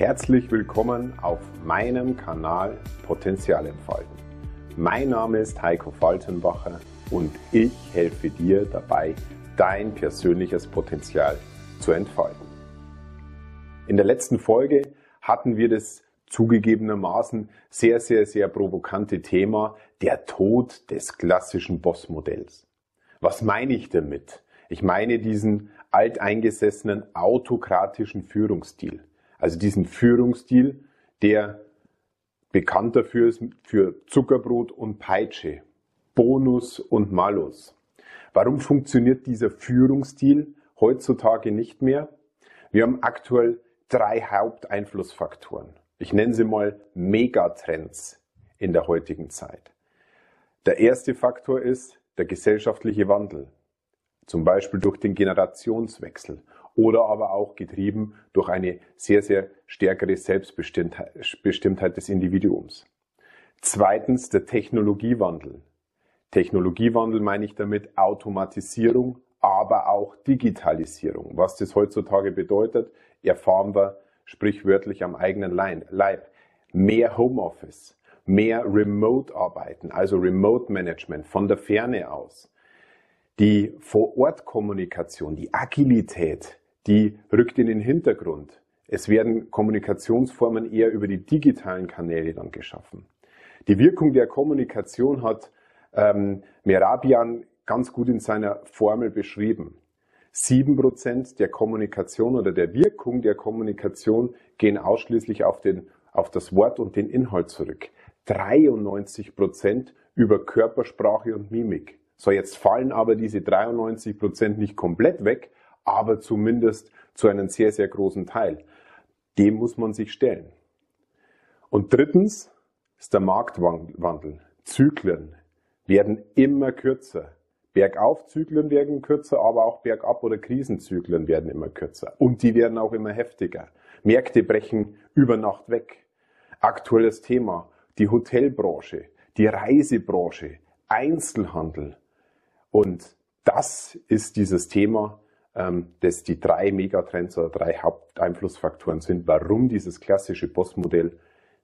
Herzlich willkommen auf meinem Kanal Potenzial entfalten. Mein Name ist Heiko Faltenbacher und ich helfe dir dabei, dein persönliches Potenzial zu entfalten. In der letzten Folge hatten wir das zugegebenermaßen sehr, sehr, sehr provokante Thema der Tod des klassischen Bossmodells. Was meine ich damit? Ich meine diesen alteingesessenen autokratischen Führungsstil. Also diesen Führungsstil, der bekannt dafür ist für Zuckerbrot und Peitsche, Bonus und Malus. Warum funktioniert dieser Führungsstil heutzutage nicht mehr? Wir haben aktuell drei Haupteinflussfaktoren. Ich nenne sie mal Megatrends in der heutigen Zeit. Der erste Faktor ist der gesellschaftliche Wandel, zum Beispiel durch den Generationswechsel oder aber auch getrieben durch eine sehr, sehr stärkere Selbstbestimmtheit des Individuums. Zweitens der Technologiewandel. Technologiewandel meine ich damit Automatisierung, aber auch Digitalisierung. Was das heutzutage bedeutet, erfahren wir sprichwörtlich am eigenen Leib. Mehr Homeoffice, mehr Remote-Arbeiten, also Remote-Management von der Ferne aus. Die Vor-Ort-Kommunikation, die Agilität, die rückt in den Hintergrund. Es werden Kommunikationsformen eher über die digitalen Kanäle dann geschaffen. Die Wirkung der Kommunikation hat ähm, Merabian ganz gut in seiner Formel beschrieben. Sieben Prozent der Kommunikation oder der Wirkung der Kommunikation gehen ausschließlich auf, den, auf das Wort und den Inhalt zurück. 93 Prozent über Körpersprache und Mimik. So, jetzt fallen aber diese 93 Prozent nicht komplett weg, aber zumindest zu einem sehr, sehr großen Teil. Dem muss man sich stellen. Und drittens ist der Marktwandel. Zyklen werden immer kürzer. Bergaufzyklen werden kürzer, aber auch Bergab- oder Krisenzyklen werden immer kürzer. Und die werden auch immer heftiger. Märkte brechen über Nacht weg. Aktuelles Thema, die Hotelbranche, die Reisebranche, Einzelhandel. Und das ist dieses Thema, ähm, das die drei Megatrends oder drei Haupteinflussfaktoren sind, warum dieses klassische Bossmodell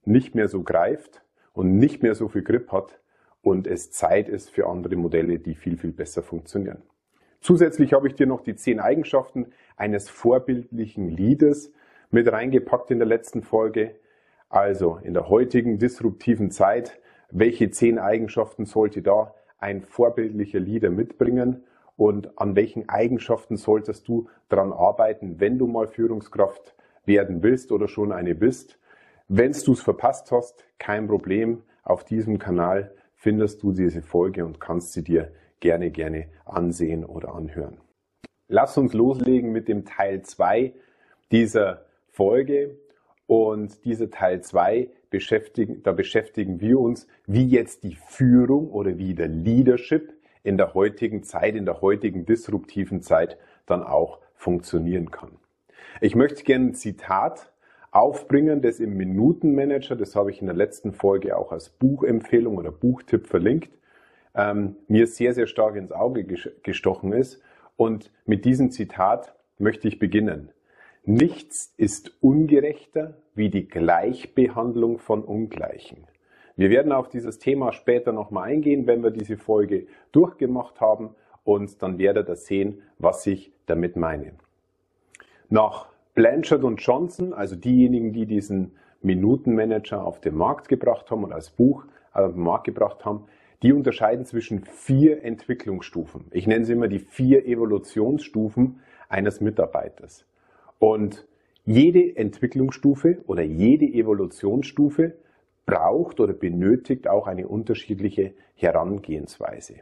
nicht mehr so greift und nicht mehr so viel Grip hat und es Zeit ist für andere Modelle, die viel, viel besser funktionieren. Zusätzlich habe ich dir noch die zehn Eigenschaften eines vorbildlichen Leaders mit reingepackt in der letzten Folge. Also in der heutigen disruptiven Zeit, welche zehn Eigenschaften sollte da ein vorbildlicher Leader mitbringen? Und an welchen Eigenschaften solltest du daran arbeiten, wenn du mal Führungskraft werden willst oder schon eine bist. Wenn du es verpasst hast, kein Problem. Auf diesem Kanal findest du diese Folge und kannst sie dir gerne, gerne ansehen oder anhören. Lass uns loslegen mit dem Teil 2 dieser Folge. Und dieser Teil 2 beschäftigen, da beschäftigen wir uns, wie jetzt die Führung oder wie der Leadership in der heutigen Zeit, in der heutigen disruptiven Zeit dann auch funktionieren kann. Ich möchte gerne ein Zitat aufbringen, das im Minutenmanager, das habe ich in der letzten Folge auch als Buchempfehlung oder Buchtipp verlinkt, ähm, mir sehr, sehr stark ins Auge gestochen ist. Und mit diesem Zitat möchte ich beginnen. Nichts ist ungerechter wie die Gleichbehandlung von Ungleichen. Wir werden auf dieses Thema später nochmal eingehen, wenn wir diese Folge durchgemacht haben und dann werdet ihr sehen, was ich damit meine. Nach Blanchard und Johnson, also diejenigen, die diesen Minutenmanager auf den Markt gebracht haben und als Buch auf den Markt gebracht haben, die unterscheiden zwischen vier Entwicklungsstufen. Ich nenne sie immer die vier Evolutionsstufen eines Mitarbeiters. Und jede Entwicklungsstufe oder jede Evolutionsstufe braucht oder benötigt auch eine unterschiedliche Herangehensweise.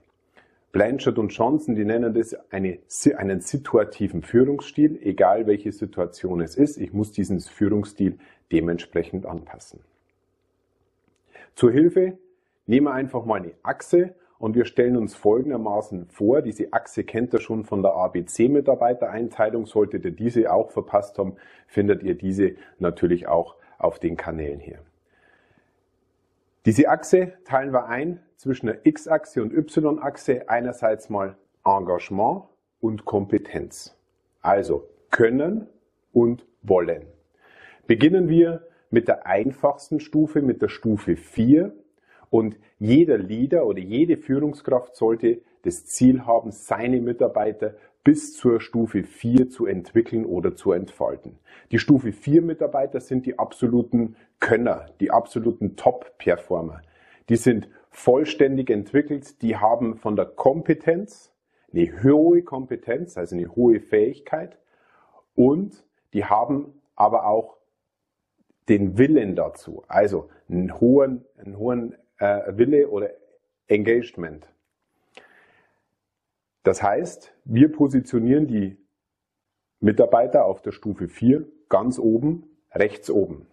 Blanchard und Johnson, die nennen das eine, einen situativen Führungsstil, egal welche Situation es ist. Ich muss diesen Führungsstil dementsprechend anpassen. Zur Hilfe nehmen wir einfach mal eine Achse und wir stellen uns folgendermaßen vor. Diese Achse kennt ihr schon von der ABC-Mitarbeitereinteilung. Solltet ihr diese auch verpasst haben, findet ihr diese natürlich auch auf den Kanälen hier. Diese Achse teilen wir ein zwischen der X-Achse und Y-Achse. Einerseits mal Engagement und Kompetenz. Also können und wollen. Beginnen wir mit der einfachsten Stufe, mit der Stufe 4. Und jeder Leader oder jede Führungskraft sollte das Ziel haben, seine Mitarbeiter bis zur Stufe 4 zu entwickeln oder zu entfalten. Die Stufe 4 Mitarbeiter sind die absoluten Könner, die absoluten Top-Performer. Die sind vollständig entwickelt, die haben von der Kompetenz eine hohe Kompetenz, also eine hohe Fähigkeit und die haben aber auch den Willen dazu, also einen hohen, einen hohen äh, Wille oder Engagement. Das heißt, wir positionieren die Mitarbeiter auf der Stufe 4 ganz oben, rechts oben.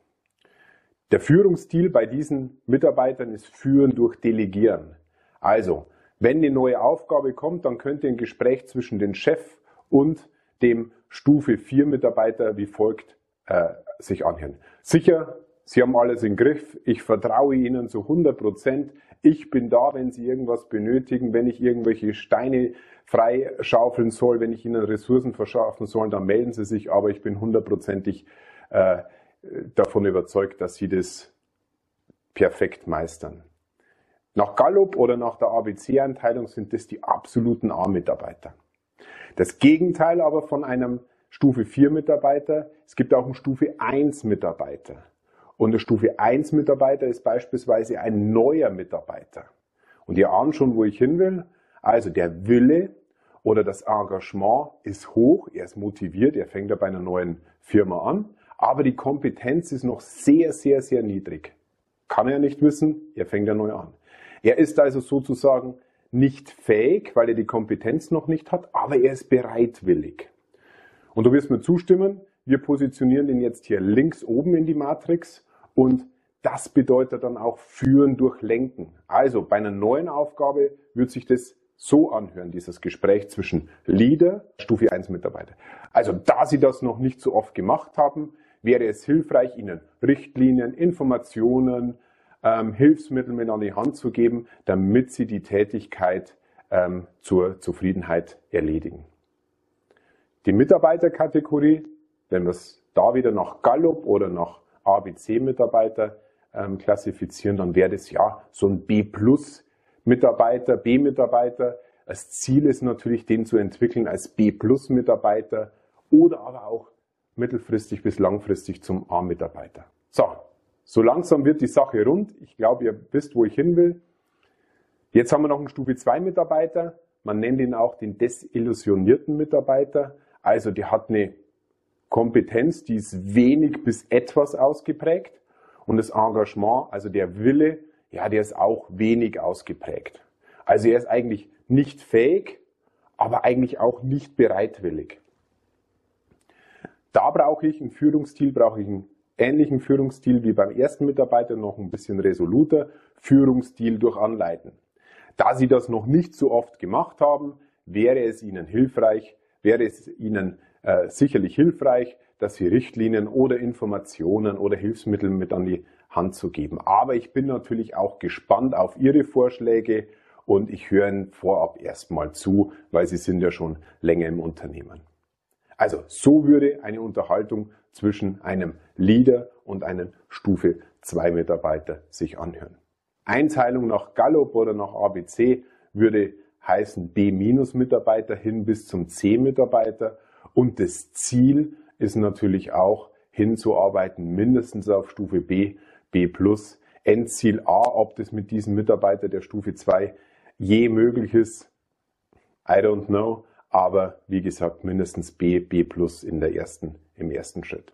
Der Führungsstil bei diesen Mitarbeitern ist Führen durch Delegieren. Also, wenn eine neue Aufgabe kommt, dann könnte ein Gespräch zwischen dem Chef und dem Stufe 4 Mitarbeiter wie folgt äh, sich anhören. Sicher, Sie haben alles im Griff. Ich vertraue Ihnen zu 100 Prozent. Ich bin da, wenn Sie irgendwas benötigen, wenn ich irgendwelche Steine freischaufeln soll, wenn ich Ihnen Ressourcen verschaffen soll, dann melden Sie sich. Aber ich bin hundertprozentig äh, davon überzeugt, dass Sie das perfekt meistern. Nach Gallup oder nach der ABC-Einteilung sind das die absoluten A-Mitarbeiter. Das Gegenteil aber von einem Stufe 4 Mitarbeiter, es gibt auch einen Stufe 1 Mitarbeiter. Und der Stufe 1 Mitarbeiter ist beispielsweise ein neuer Mitarbeiter. Und ihr ahnt schon, wo ich hin will. Also der Wille oder das Engagement ist hoch, er ist motiviert, er fängt ja bei einer neuen Firma an, aber die Kompetenz ist noch sehr, sehr, sehr niedrig. Kann er nicht wissen, er fängt ja neu an. Er ist also sozusagen nicht fähig, weil er die Kompetenz noch nicht hat, aber er ist bereitwillig. Und du wirst mir zustimmen, wir positionieren den jetzt hier links oben in die Matrix und das bedeutet dann auch führen durch Lenken. Also bei einer neuen Aufgabe wird sich das so anhören, dieses Gespräch zwischen Leader, Stufe 1 Mitarbeiter. Also da Sie das noch nicht so oft gemacht haben, wäre es hilfreich, Ihnen Richtlinien, Informationen, ähm, Hilfsmittel mit an die Hand zu geben, damit Sie die Tätigkeit ähm, zur Zufriedenheit erledigen. Die Mitarbeiterkategorie, wenn wir es da wieder nach Gallup oder nach ABC-Mitarbeiter ähm, klassifizieren, dann wäre das ja so ein B-Plus-Mitarbeiter, B-Mitarbeiter. Das Ziel ist natürlich, den zu entwickeln als B-Plus-Mitarbeiter oder aber auch mittelfristig bis langfristig zum A-Mitarbeiter. So, so langsam wird die Sache rund. Ich glaube, ihr wisst, wo ich hin will. Jetzt haben wir noch einen Stufe 2 Mitarbeiter. Man nennt ihn auch den desillusionierten Mitarbeiter. Also der hat eine Kompetenz, die ist wenig bis etwas ausgeprägt. Und das Engagement, also der Wille, ja, der ist auch wenig ausgeprägt. Also er ist eigentlich nicht fähig, aber eigentlich auch nicht bereitwillig. Da brauche ich einen Führungsstil, brauche ich einen ähnlichen Führungsstil wie beim ersten Mitarbeiter, noch ein bisschen resoluter Führungsstil durch Anleiten. Da Sie das noch nicht so oft gemacht haben, wäre es Ihnen hilfreich, wäre es Ihnen äh, sicherlich hilfreich, dass Sie Richtlinien oder Informationen oder Hilfsmittel mit an die Hand zu geben. Aber ich bin natürlich auch gespannt auf Ihre Vorschläge und ich höre Ihnen vorab erstmal zu, weil Sie sind ja schon länger im Unternehmen. Also so würde eine Unterhaltung zwischen einem Leader und einem Stufe 2 Mitarbeiter sich anhören. Einteilung nach Gallup oder nach ABC würde heißen B-Mitarbeiter hin bis zum C-Mitarbeiter und das Ziel ist natürlich auch hinzuarbeiten mindestens auf Stufe B, B+, Endziel A, ob das mit diesem Mitarbeiter der Stufe 2 je möglich ist, I don't know, aber wie gesagt mindestens B, B+ in der ersten, im ersten Schritt.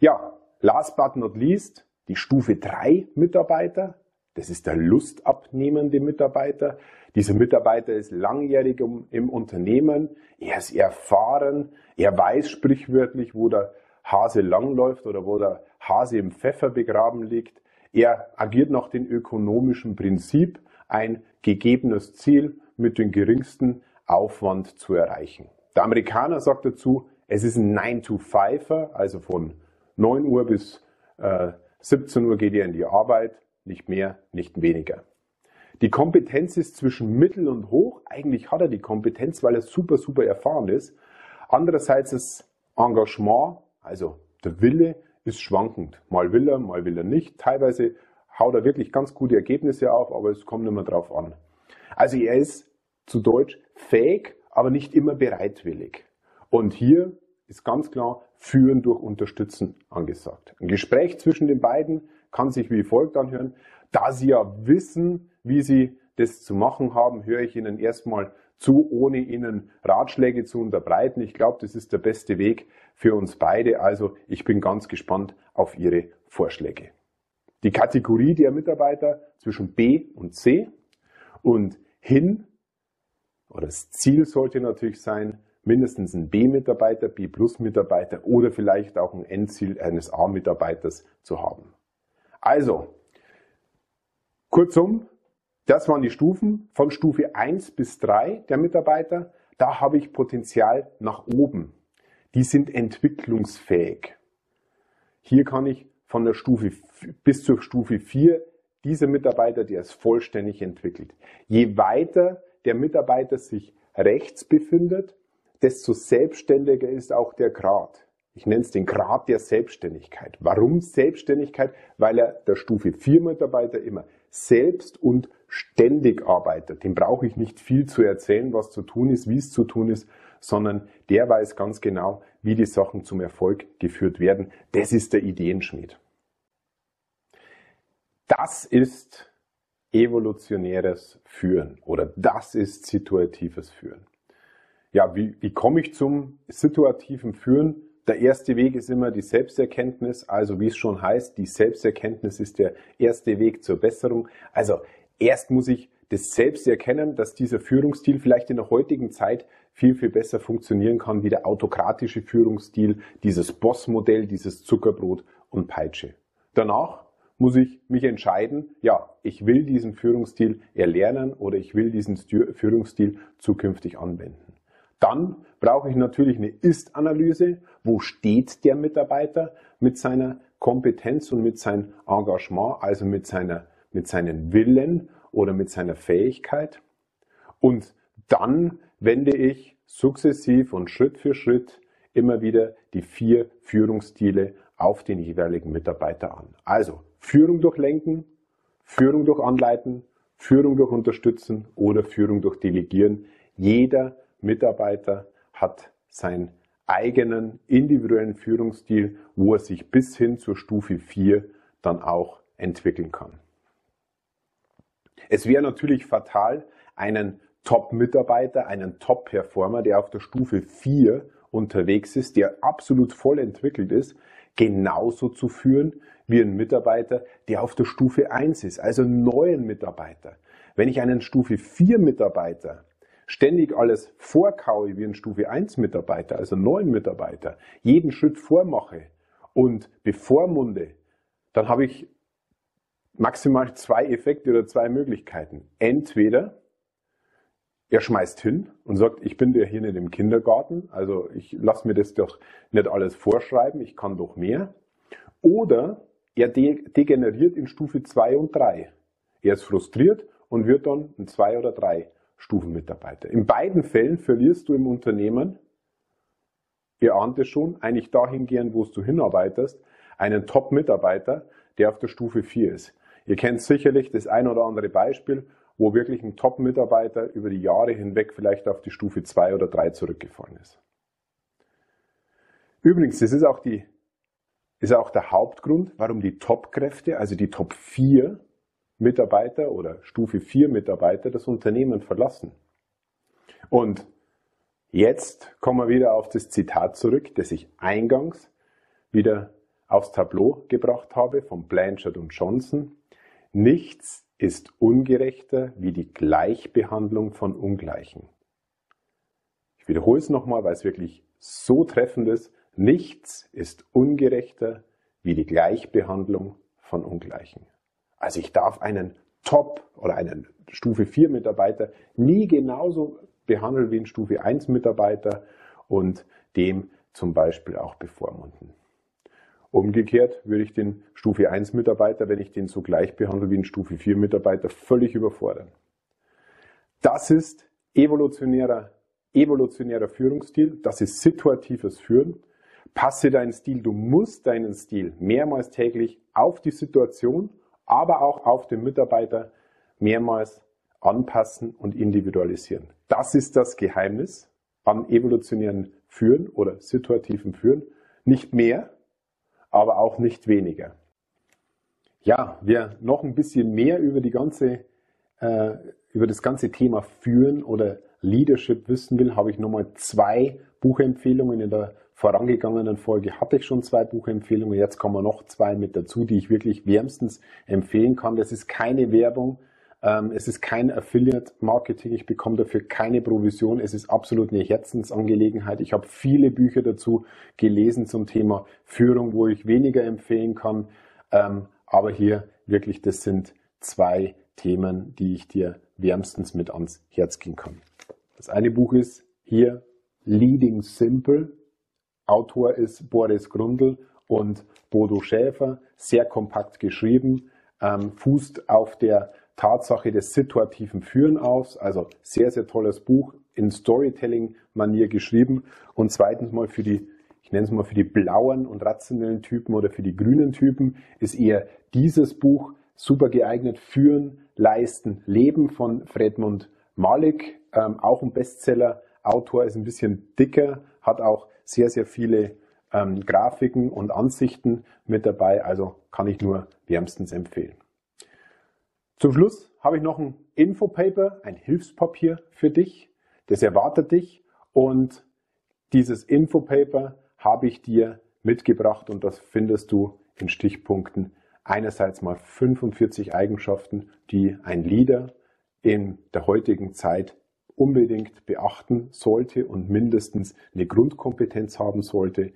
Ja, last but not least, die Stufe 3 Mitarbeiter. Das ist der lustabnehmende Mitarbeiter. Dieser Mitarbeiter ist langjährig im Unternehmen. Er ist erfahren. Er weiß sprichwörtlich, wo der Hase langläuft oder wo der Hase im Pfeffer begraben liegt. Er agiert nach dem ökonomischen Prinzip, ein gegebenes Ziel mit dem geringsten Aufwand zu erreichen. Der Amerikaner sagt dazu, es ist ein 9-to-5er, also von 9 Uhr bis äh, 17 Uhr geht er in die Arbeit, nicht mehr, nicht weniger. Die Kompetenz ist zwischen mittel und hoch. Eigentlich hat er die Kompetenz, weil er super, super erfahren ist. Andererseits das Engagement, also der Wille, ist schwankend. Mal will er, mal will er nicht. Teilweise haut er wirklich ganz gute Ergebnisse auf, aber es kommt immer drauf an. Also er ist zu Deutsch fähig, aber nicht immer bereitwillig. Und hier ist ganz klar Führen durch Unterstützen angesagt. Ein Gespräch zwischen den beiden kann sich wie folgt anhören. Da Sie ja wissen, wie Sie das zu machen haben, höre ich Ihnen erstmal zu, ohne Ihnen Ratschläge zu unterbreiten. Ich glaube, das ist der beste Weg für uns beide. Also ich bin ganz gespannt auf Ihre Vorschläge. Die Kategorie der Mitarbeiter zwischen B und C und hin, oder das Ziel sollte natürlich sein, mindestens ein B-Mitarbeiter, B-Plus-Mitarbeiter oder vielleicht auch ein Endziel eines A-Mitarbeiters zu haben. Also, kurzum, das waren die Stufen von Stufe 1 bis 3 der Mitarbeiter. Da habe ich Potenzial nach oben. Die sind entwicklungsfähig. Hier kann ich von der Stufe bis zur Stufe 4 dieser Mitarbeiter, der ist vollständig entwickelt. Je weiter der Mitarbeiter sich rechts befindet, desto selbstständiger ist auch der Grad. Ich nenne es den Grad der Selbstständigkeit. Warum Selbstständigkeit? Weil er der Stufe 4 Mitarbeiter immer selbst und ständig arbeitet. Dem brauche ich nicht viel zu erzählen, was zu tun ist, wie es zu tun ist, sondern der weiß ganz genau, wie die Sachen zum Erfolg geführt werden. Das ist der Ideenschmied. Das ist evolutionäres Führen oder das ist situatives Führen. Ja, wie, wie komme ich zum situativen Führen? Der erste Weg ist immer die Selbsterkenntnis, also wie es schon heißt, die Selbsterkenntnis ist der erste Weg zur Besserung. Also erst muss ich das selbst erkennen, dass dieser Führungsstil vielleicht in der heutigen Zeit viel, viel besser funktionieren kann wie der autokratische Führungsstil, dieses Bossmodell, dieses Zuckerbrot und Peitsche. Danach muss ich mich entscheiden, ja, ich will diesen Führungsstil erlernen oder ich will diesen Führungsstil zukünftig anwenden. Dann brauche ich natürlich eine Ist-Analyse. Wo steht der Mitarbeiter mit seiner Kompetenz und mit seinem Engagement, also mit, seiner, mit seinen Willen oder mit seiner Fähigkeit? Und dann wende ich sukzessiv und Schritt für Schritt immer wieder die vier Führungsstile auf den jeweiligen Mitarbeiter an. Also Führung durch Lenken, Führung durch Anleiten, Führung durch Unterstützen oder Führung durch Delegieren. Jeder Mitarbeiter hat seinen eigenen individuellen Führungsstil, wo er sich bis hin zur Stufe 4 dann auch entwickeln kann. Es wäre natürlich fatal, einen Top-Mitarbeiter, einen Top-Performer, der auf der Stufe 4 unterwegs ist, der absolut voll entwickelt ist, genauso zu führen wie ein Mitarbeiter, der auf der Stufe 1 ist, also einen neuen Mitarbeiter. Wenn ich einen Stufe 4 Mitarbeiter ständig alles vorkaue wie ein Stufe 1 Mitarbeiter, also neuen Mitarbeiter, jeden Schritt vormache und bevormunde, dann habe ich maximal zwei Effekte oder zwei Möglichkeiten. Entweder er schmeißt hin und sagt, ich bin ja hier nicht im Kindergarten, also ich lasse mir das doch nicht alles vorschreiben, ich kann doch mehr. Oder er degeneriert in Stufe 2 und 3. Er ist frustriert und wird dann ein 2 oder 3 Stufenmitarbeiter. In beiden Fällen verlierst du im Unternehmen, ihr ahnt es schon, eigentlich dahin gehen, wo du hinarbeitest, einen Top-Mitarbeiter, der auf der Stufe 4 ist. Ihr kennt sicherlich das ein oder andere Beispiel, wo wirklich ein Top-Mitarbeiter über die Jahre hinweg vielleicht auf die Stufe 2 oder 3 zurückgefallen ist. Übrigens, das ist auch, die, ist auch der Hauptgrund, warum die Top-Kräfte, also die Top 4, Mitarbeiter oder Stufe 4 Mitarbeiter das Unternehmen verlassen. Und jetzt kommen wir wieder auf das Zitat zurück, das ich eingangs wieder aufs Tableau gebracht habe von Blanchard und Johnson. Nichts ist ungerechter wie die Gleichbehandlung von Ungleichen. Ich wiederhole es nochmal, weil es wirklich so treffend ist. Nichts ist ungerechter wie die Gleichbehandlung von Ungleichen. Also ich darf einen Top oder einen Stufe 4 Mitarbeiter nie genauso behandeln wie einen Stufe 1 Mitarbeiter und dem zum Beispiel auch bevormunden. Umgekehrt würde ich den Stufe 1 Mitarbeiter, wenn ich den so gleich behandle wie einen Stufe 4 Mitarbeiter, völlig überfordern. Das ist evolutionärer, evolutionärer Führungsstil, das ist situatives Führen. passe deinen Stil, du musst deinen Stil mehrmals täglich auf die Situation, aber auch auf den Mitarbeiter mehrmals anpassen und individualisieren. Das ist das Geheimnis am evolutionären Führen oder situativen Führen. Nicht mehr, aber auch nicht weniger. Ja, wer noch ein bisschen mehr über die ganze, äh, über das ganze Thema Führen oder Leadership wissen will, habe ich nochmal zwei Buchempfehlungen. In der vorangegangenen Folge hatte ich schon zwei Buchempfehlungen. Jetzt kommen noch zwei mit dazu, die ich wirklich wärmstens empfehlen kann. Das ist keine Werbung. Ähm, es ist kein Affiliate-Marketing, ich bekomme dafür keine Provision. Es ist absolut eine Herzensangelegenheit. Ich habe viele Bücher dazu gelesen zum Thema Führung, wo ich weniger empfehlen kann. Ähm, aber hier wirklich, das sind zwei Themen, die ich dir wärmstens mit ans Herz gehen kann. Das eine Buch ist hier Leading Simple. Autor ist Boris Grundl und Bodo Schäfer. Sehr kompakt geschrieben, ähm, fußt auf der Tatsache des situativen Führen aus. Also sehr, sehr tolles Buch in Storytelling-Manier geschrieben. Und zweitens mal für die, ich nenne es mal für die blauen und rationellen Typen oder für die grünen Typen, ist eher dieses Buch super geeignet. Führen, Leisten, Leben von Fredmund Malik, ähm, auch ein Bestseller. Autor ist ein bisschen dicker, hat auch sehr, sehr viele ähm, Grafiken und Ansichten mit dabei. Also kann ich nur wärmstens empfehlen. Zum Schluss habe ich noch ein Infopaper, ein Hilfspapier für dich. Das erwartet dich und dieses Infopaper habe ich dir mitgebracht und das findest du in Stichpunkten. Einerseits mal 45 Eigenschaften, die ein Leader in der heutigen Zeit unbedingt beachten sollte und mindestens eine Grundkompetenz haben sollte.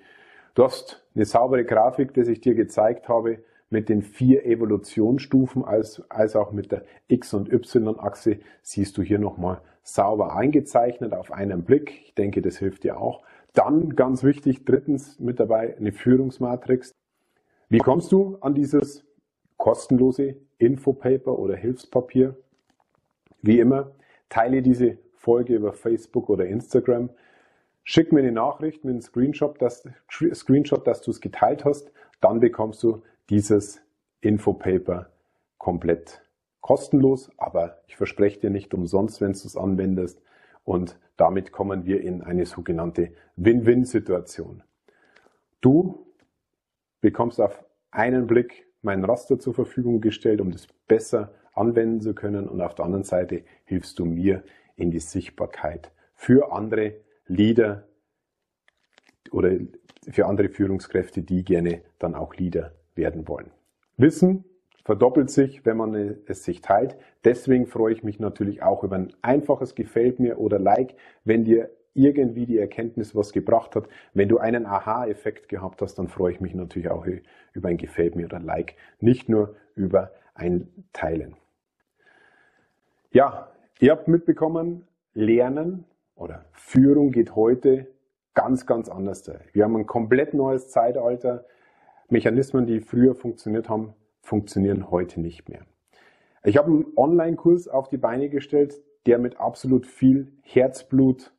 Du hast eine saubere Grafik, die ich dir gezeigt habe, mit den vier Evolutionsstufen als, als auch mit der X- und Y-Achse siehst du hier nochmal sauber eingezeichnet auf einen Blick. Ich denke, das hilft dir auch. Dann ganz wichtig, drittens mit dabei eine Führungsmatrix. Wie kommst du an dieses kostenlose Infopaper oder Hilfspapier? Wie immer, teile diese Folge über Facebook oder Instagram. Schick mir eine Nachricht mit einem Screenshot, dass, Screenshot, dass du es geteilt hast. Dann bekommst du dieses Infopaper komplett kostenlos, aber ich verspreche dir nicht umsonst, wenn du es anwendest. Und damit kommen wir in eine sogenannte Win-Win-Situation. Du bekommst auf einen Blick mein Raster zur Verfügung gestellt, um das besser anwenden zu können. Und auf der anderen Seite hilfst du mir in die Sichtbarkeit für andere Leader oder für andere Führungskräfte, die gerne dann auch Leader werden wollen. Wissen verdoppelt sich, wenn man es sich teilt. Deswegen freue ich mich natürlich auch über ein einfaches Gefällt mir oder Like, wenn dir irgendwie die Erkenntnis was gebracht hat. Wenn du einen Aha-Effekt gehabt hast, dann freue ich mich natürlich auch über ein Gefällt mir oder Like, nicht nur über ein Teilen. Ja, ihr habt mitbekommen, Lernen oder Führung geht heute ganz, ganz anders. Wir haben ein komplett neues Zeitalter. Mechanismen, die früher funktioniert haben, funktionieren heute nicht mehr. Ich habe einen Online-Kurs auf die Beine gestellt, der mit absolut viel Herzblut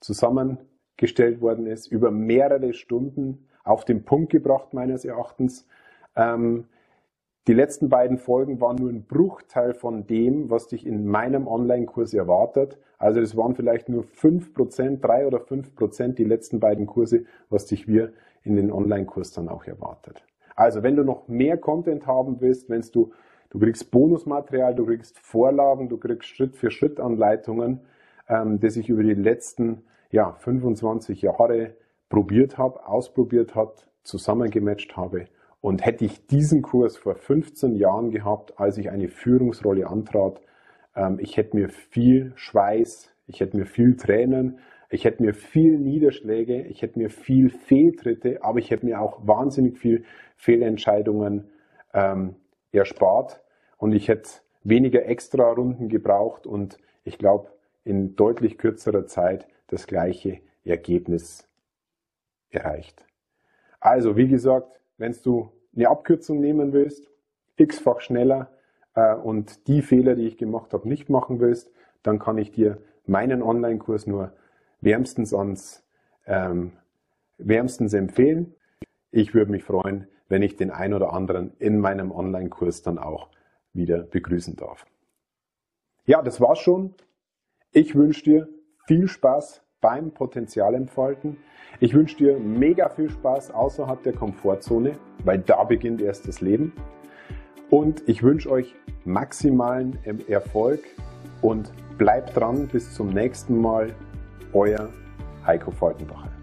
zusammengestellt worden ist, über mehrere Stunden auf den Punkt gebracht meines Erachtens. Ähm, die letzten beiden Folgen waren nur ein Bruchteil von dem, was dich in meinem Online-Kurs erwartet. Also es waren vielleicht nur fünf Prozent, drei oder fünf Prozent die letzten beiden Kurse, was dich wir in den Online-Kurs dann auch erwartet. Also wenn du noch mehr Content haben willst, wenn du, du kriegst Bonusmaterial, du kriegst Vorlagen, du kriegst Schritt-für-Schritt-Anleitungen, ähm, das ich über die letzten ja, 25 Jahre probiert habe, ausprobiert habe, zusammengematcht habe und hätte ich diesen Kurs vor 15 Jahren gehabt, als ich eine Führungsrolle antrat, ähm, ich hätte mir viel Schweiß, ich hätte mir viel Tränen, ich hätte mir viel Niederschläge, ich hätte mir viel Fehltritte, aber ich hätte mir auch wahnsinnig viel Fehlentscheidungen ähm, erspart und ich hätte weniger extra Runden gebraucht und ich glaube in deutlich kürzerer Zeit das gleiche Ergebnis erreicht. Also wie gesagt, wenn du eine Abkürzung nehmen willst, x-fach schneller äh, und die Fehler, die ich gemacht habe, nicht machen willst, dann kann ich dir meinen Online-Kurs nur wärmstens ans ähm, wärmstens empfehlen. Ich würde mich freuen, wenn ich den ein oder anderen in meinem Online-Kurs dann auch wieder begrüßen darf. Ja, das war's schon. Ich wünsche dir viel Spaß beim Potenzialentfalten. Ich wünsche dir mega viel Spaß außerhalb der Komfortzone, weil da beginnt erst das Leben. Und ich wünsche euch maximalen Erfolg und bleibt dran bis zum nächsten Mal. Euer Heiko Faltenbacher.